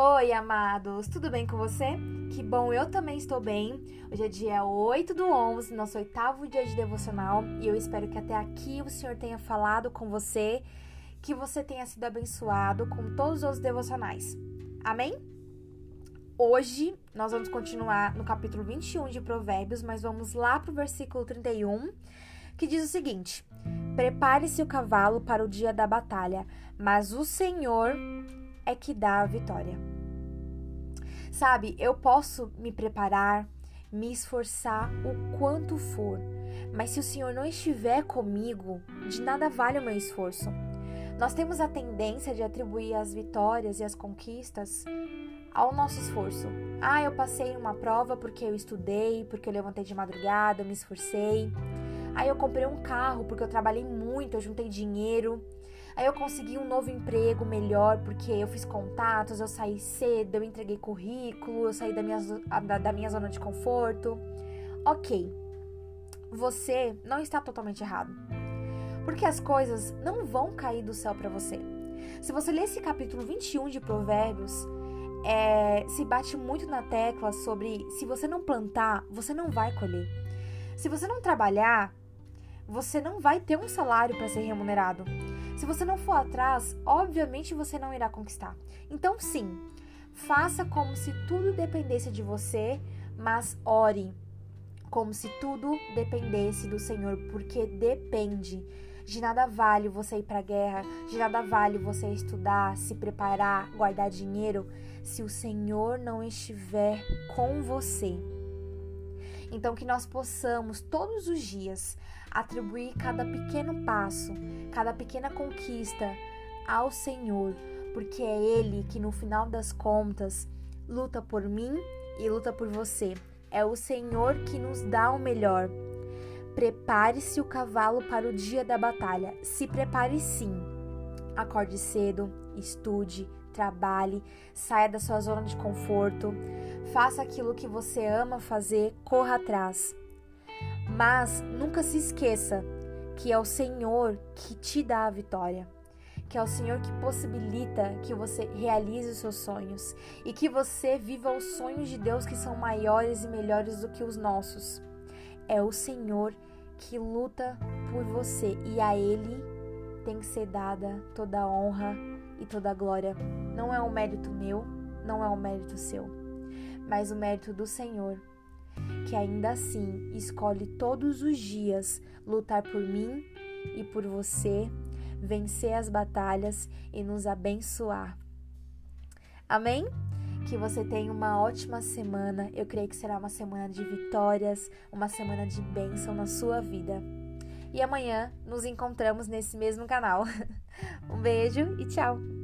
Oi, amados, tudo bem com você? Que bom, eu também estou bem. Hoje é dia 8 do 11, nosso oitavo dia de devocional, e eu espero que até aqui o Senhor tenha falado com você, que você tenha sido abençoado com todos os devocionais. Amém? Hoje nós vamos continuar no capítulo 21 de Provérbios, mas vamos lá para o versículo 31, que diz o seguinte: Prepare-se o cavalo para o dia da batalha, mas o Senhor é que dá a vitória. Sabe, eu posso me preparar, me esforçar o quanto for, mas se o Senhor não estiver comigo, de nada vale o meu esforço. Nós temos a tendência de atribuir as vitórias e as conquistas ao nosso esforço. Ah, eu passei uma prova porque eu estudei, porque eu levantei de madrugada, eu me esforcei. Aí eu comprei um carro porque eu trabalhei muito, eu juntei dinheiro. Aí eu consegui um novo emprego melhor porque eu fiz contatos, eu saí cedo, eu entreguei currículo, eu saí da minha, da, da minha zona de conforto. Ok, você não está totalmente errado. Porque as coisas não vão cair do céu para você. Se você ler esse capítulo 21 de Provérbios, é, se bate muito na tecla sobre se você não plantar, você não vai colher. Se você não trabalhar, você não vai ter um salário para ser remunerado. Se você não for atrás, obviamente você não irá conquistar. Então, sim, faça como se tudo dependesse de você, mas ore como se tudo dependesse do Senhor, porque depende. De nada vale você ir para a guerra, de nada vale você estudar, se preparar, guardar dinheiro, se o Senhor não estiver com você. Então, que nós possamos todos os dias atribuir cada pequeno passo, cada pequena conquista ao Senhor, porque é Ele que no final das contas luta por mim e luta por você. É o Senhor que nos dá o melhor. Prepare-se o cavalo para o dia da batalha. Se prepare sim. Acorde cedo, estude, trabalhe, saia da sua zona de conforto, faça aquilo que você ama fazer, corra atrás. Mas nunca se esqueça que é o Senhor que te dá a vitória, que é o Senhor que possibilita que você realize os seus sonhos e que você viva os sonhos de Deus que são maiores e melhores do que os nossos. É o Senhor que luta por você e a Ele tem que ser dada toda a honra e toda glória. Não é um mérito meu, não é um mérito seu, mas o mérito do Senhor que ainda assim escolhe todos os dias lutar por mim e por você, vencer as batalhas e nos abençoar. Amém? Que você tenha uma ótima semana. Eu creio que será uma semana de vitórias, uma semana de bênção na sua vida. E amanhã nos encontramos nesse mesmo canal. Um beijo e tchau!